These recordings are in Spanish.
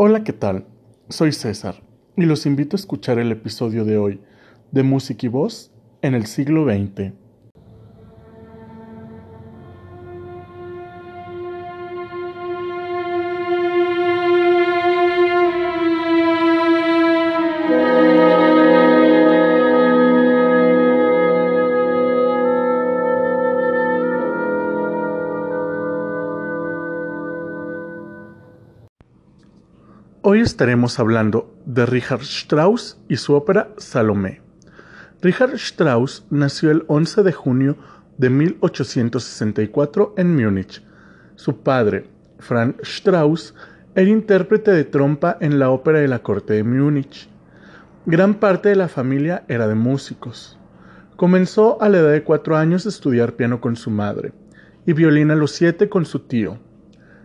Hola, ¿qué tal? Soy César y los invito a escuchar el episodio de hoy de Música y Voz en el siglo XX. Hoy estaremos hablando de Richard Strauss y su ópera Salomé. Richard Strauss nació el 11 de junio de 1864 en Múnich. Su padre, Franz Strauss, era intérprete de trompa en la ópera de la corte de Múnich. Gran parte de la familia era de músicos. Comenzó a la edad de cuatro años a estudiar piano con su madre y violín a los siete con su tío.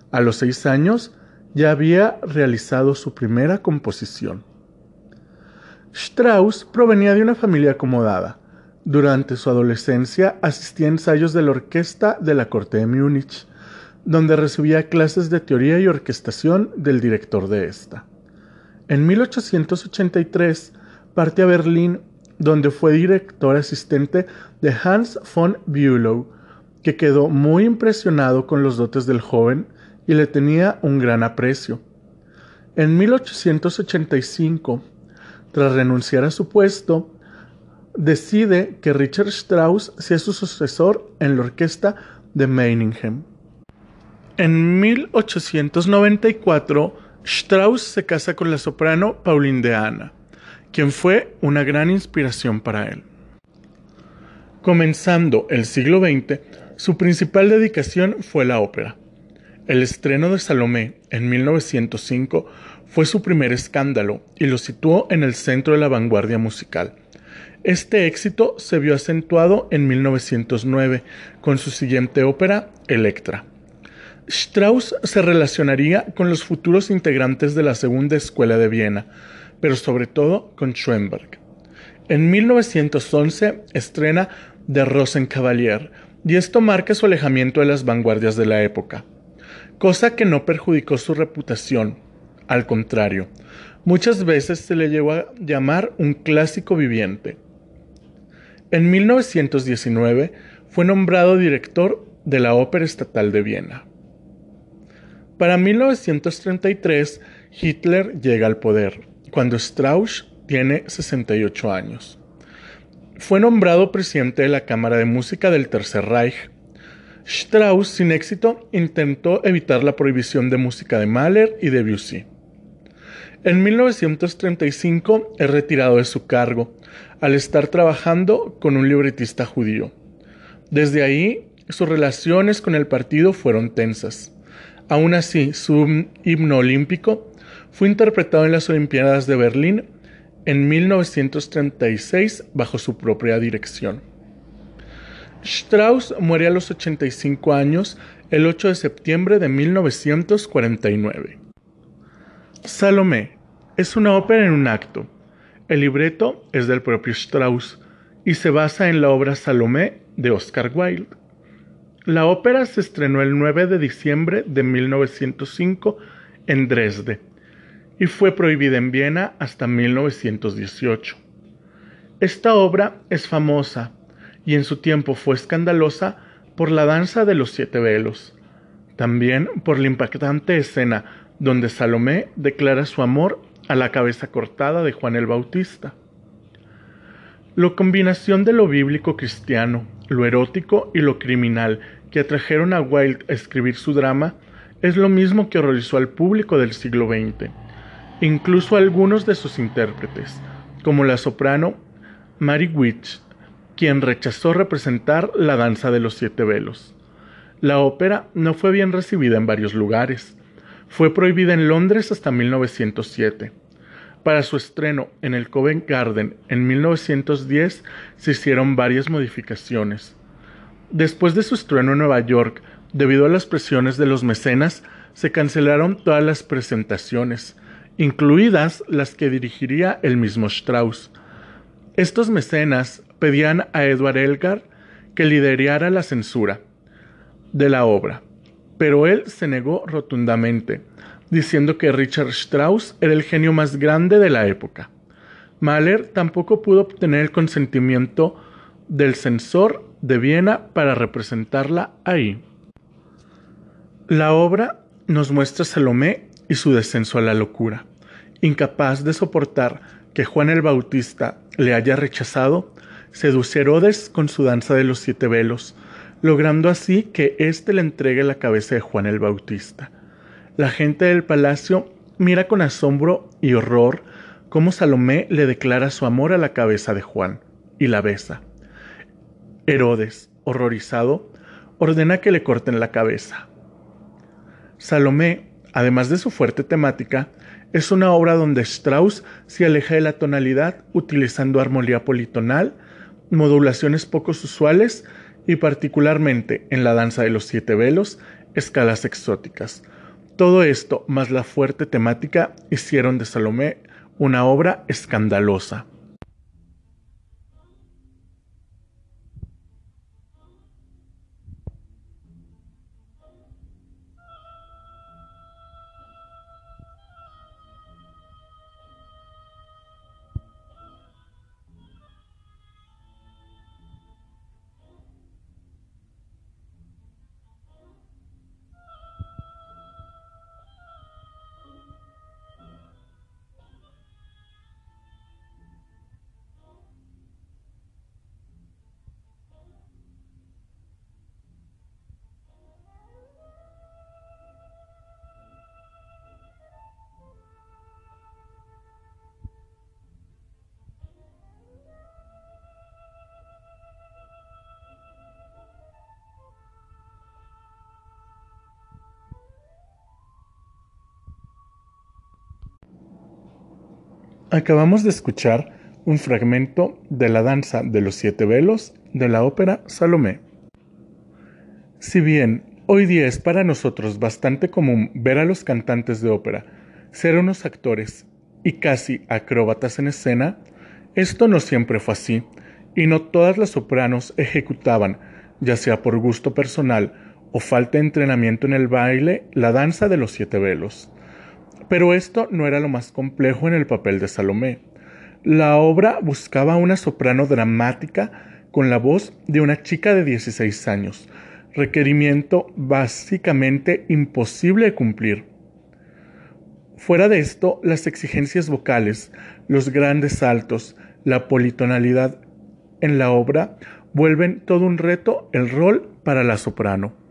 A los seis años, ya había realizado su primera composición. Strauss provenía de una familia acomodada. Durante su adolescencia asistía a ensayos de la orquesta de la corte de Múnich, donde recibía clases de teoría y orquestación del director de esta. En 1883 parte a Berlín, donde fue director asistente de Hans von Bülow, que quedó muy impresionado con los dotes del joven y le tenía un gran aprecio. En 1885, tras renunciar a su puesto, decide que Richard Strauss sea su sucesor en la orquesta de Meiningen. En 1894, Strauss se casa con la soprano Pauline de Anna, quien fue una gran inspiración para él. Comenzando el siglo XX, su principal dedicación fue la ópera. El estreno de Salomé en 1905 fue su primer escándalo y lo situó en el centro de la vanguardia musical. Este éxito se vio acentuado en 1909 con su siguiente ópera, Electra. Strauss se relacionaría con los futuros integrantes de la Segunda Escuela de Viena, pero sobre todo con Schoenberg. En 1911 estrena De Rosenkavalier, y esto marca su alejamiento de las vanguardias de la época cosa que no perjudicó su reputación. Al contrario, muchas veces se le llegó a llamar un clásico viviente. En 1919 fue nombrado director de la Ópera Estatal de Viena. Para 1933, Hitler llega al poder, cuando Strauss tiene 68 años. Fue nombrado presidente de la Cámara de Música del Tercer Reich Strauss, sin éxito, intentó evitar la prohibición de música de Mahler y Debussy. En 1935 es retirado de su cargo, al estar trabajando con un libretista judío. Desde ahí, sus relaciones con el partido fueron tensas. Aún así, su himno olímpico fue interpretado en las Olimpiadas de Berlín en 1936 bajo su propia dirección. Strauss muere a los 85 años el 8 de septiembre de 1949. Salomé es una ópera en un acto. El libreto es del propio Strauss y se basa en la obra Salomé de Oscar Wilde. La ópera se estrenó el 9 de diciembre de 1905 en Dresde y fue prohibida en Viena hasta 1918. Esta obra es famosa y en su tiempo fue escandalosa por la danza de los siete velos, también por la impactante escena donde Salomé declara su amor a la cabeza cortada de Juan el Bautista. La combinación de lo bíblico cristiano, lo erótico y lo criminal que atrajeron a Wilde a escribir su drama es lo mismo que horrorizó al público del siglo XX, incluso a algunos de sus intérpretes, como la soprano Mary Witch quien rechazó representar la danza de los siete velos. La ópera no fue bien recibida en varios lugares. Fue prohibida en Londres hasta 1907. Para su estreno en el Covent Garden en 1910 se hicieron varias modificaciones. Después de su estreno en Nueva York, debido a las presiones de los mecenas, se cancelaron todas las presentaciones, incluidas las que dirigiría el mismo Strauss. Estos mecenas pedían a Edward Elgar que liderara la censura de la obra, pero él se negó rotundamente, diciendo que Richard Strauss era el genio más grande de la época. Mahler tampoco pudo obtener el consentimiento del censor de Viena para representarla ahí. La obra nos muestra a Salomé y su descenso a la locura. Incapaz de soportar que Juan el Bautista le haya rechazado, seduce a Herodes con su danza de los siete velos, logrando así que éste le entregue la cabeza de Juan el Bautista. La gente del palacio mira con asombro y horror cómo Salomé le declara su amor a la cabeza de Juan y la besa. Herodes, horrorizado, ordena que le corten la cabeza. Salomé, además de su fuerte temática, es una obra donde Strauss se aleja de la tonalidad utilizando armonía politonal, modulaciones poco usuales y particularmente en la danza de los siete velos, escalas exóticas. Todo esto, más la fuerte temática, hicieron de Salomé una obra escandalosa. Acabamos de escuchar un fragmento de la danza de los siete velos de la ópera Salomé. Si bien hoy día es para nosotros bastante común ver a los cantantes de ópera ser unos actores y casi acróbatas en escena, esto no siempre fue así, y no todas las sopranos ejecutaban, ya sea por gusto personal o falta de entrenamiento en el baile, la danza de los siete velos. Pero esto no era lo más complejo en el papel de Salomé. La obra buscaba una soprano dramática con la voz de una chica de 16 años, requerimiento básicamente imposible de cumplir. Fuera de esto, las exigencias vocales, los grandes saltos, la politonalidad en la obra vuelven todo un reto el rol para la soprano.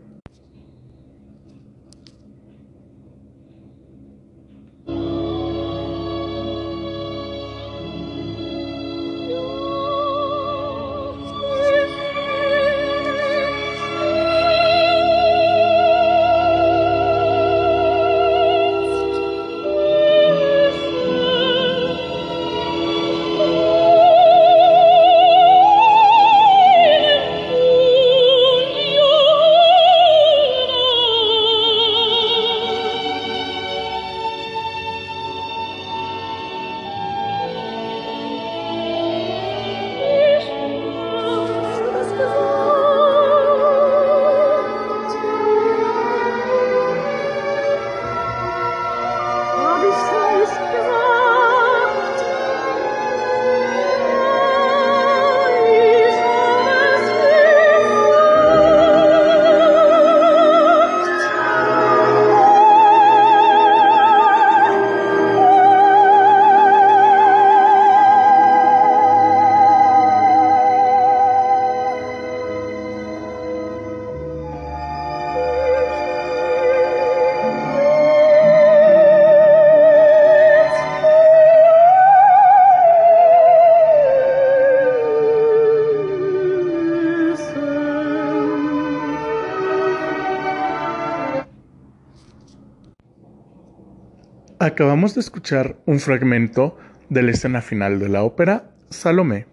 Acabamos de escuchar un fragmento de la escena final de la ópera Salomé.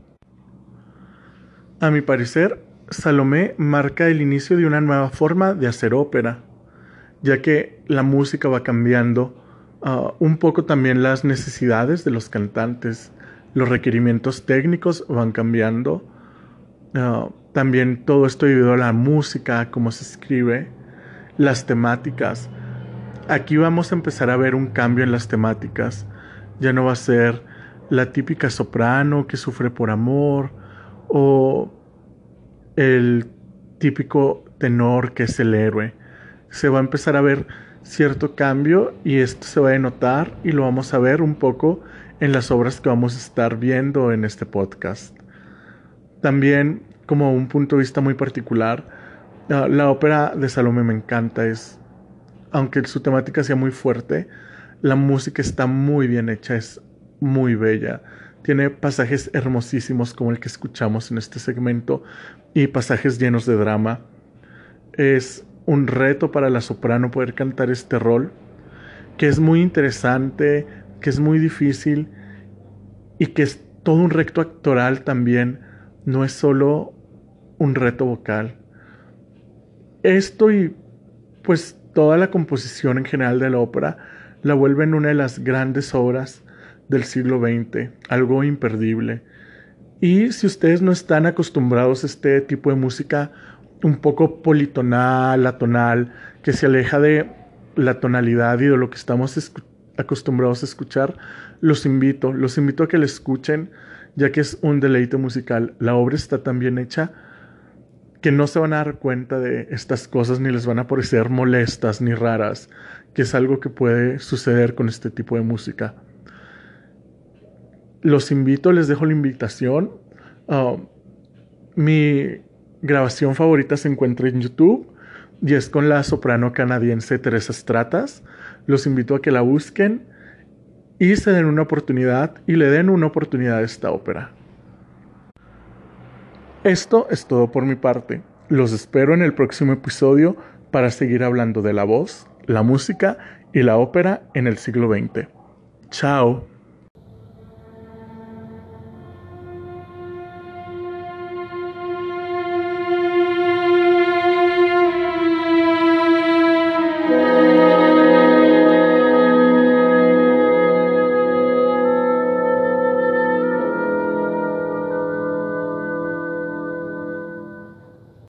A mi parecer, Salomé marca el inicio de una nueva forma de hacer ópera, ya que la música va cambiando, ah, un poco también las necesidades de los cantantes, los requerimientos técnicos van cambiando, ah, también todo esto debido a la música, cómo se escribe, las temáticas Aquí vamos a empezar a ver un cambio en las temáticas. Ya no va a ser la típica soprano que sufre por amor o el típico tenor que es el héroe. Se va a empezar a ver cierto cambio y esto se va a notar y lo vamos a ver un poco en las obras que vamos a estar viendo en este podcast. También, como un punto de vista muy particular, ah, la ópera de Salomé me encanta. Es, aunque su temática sea muy fuerte, la música está muy bien hecha, es muy bella. Tiene pasajes hermosísimos como el que escuchamos en este segmento y pasajes llenos de drama. Es un reto para la soprano poder cantar este rol, que es muy interesante, que es muy difícil y que es todo un reto actoral también, no es solo un reto vocal. Esto y pues toda la composición en general de la ópera la vuelven una de las grandes obras del siglo XX, algo imperdible. Y si ustedes no están acostumbrados a este tipo de música un poco politonal, atonal, que se aleja de la tonalidad y de lo que estamos acostumbrados a escuchar, los invito, los invito a que la escuchen, ya que es un deleite musical. La obra está tan bien hecha que no se van a dar cuenta de estas cosas ni les van a parecer molestas ni raras, que es algo que puede suceder con este tipo de música los invito, les dejo la invitación. Ah, mi grabación favorita se encuentra en YouTube y es con la soprano canadiense Teresa Stratas. Los invito a que la busquen y se den una oportunidad y le den una oportunidad a esta ópera. Esto es todo por mi parte. Los espero en el próximo episodio para seguir hablando de la voz, la música y la ópera en el siglo XX. Chao.